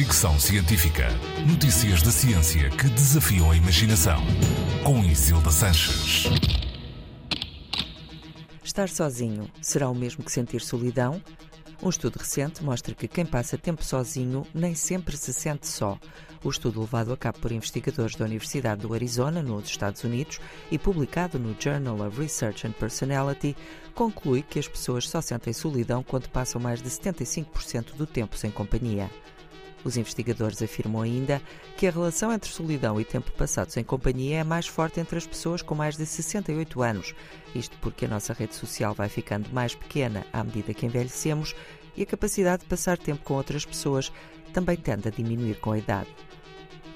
Fricção Científica. Notícias da ciência que desafiam a imaginação. Com Isilda Sanches. Estar sozinho será o mesmo que sentir solidão? Um estudo recente mostra que quem passa tempo sozinho nem sempre se sente só. O estudo levado a cabo por investigadores da Universidade do Arizona, nos Estados Unidos, e publicado no Journal of Research and Personality, conclui que as pessoas só sentem solidão quando passam mais de 75% do tempo sem companhia. Os investigadores afirmam ainda que a relação entre solidão e tempo passado sem companhia é mais forte entre as pessoas com mais de 68 anos. Isto porque a nossa rede social vai ficando mais pequena à medida que envelhecemos e a capacidade de passar tempo com outras pessoas também tende a diminuir com a idade.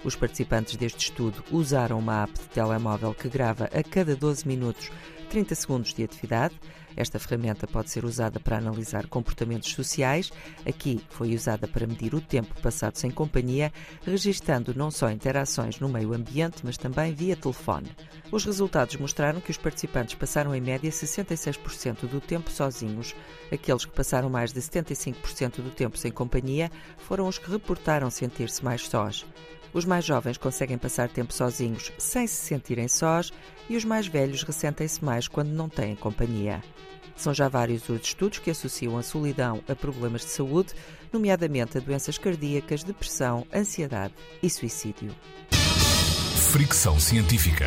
Os participantes deste estudo usaram uma app de telemóvel que grava a cada 12 minutos 30 segundos de atividade. Esta ferramenta pode ser usada para analisar comportamentos sociais. Aqui foi usada para medir o tempo passado sem companhia, registando não só interações no meio ambiente, mas também via telefone. Os resultados mostraram que os participantes passaram em média 66% do tempo sozinhos. Aqueles que passaram mais de 75% do tempo sem companhia foram os que reportaram sentir-se mais sós. Os mais jovens conseguem passar tempo sozinhos sem se sentirem sós e os mais velhos ressentem-se mais quando não têm companhia. São já vários os estudos que associam a solidão a problemas de saúde, nomeadamente a doenças cardíacas, depressão, ansiedade e suicídio. Fricção científica.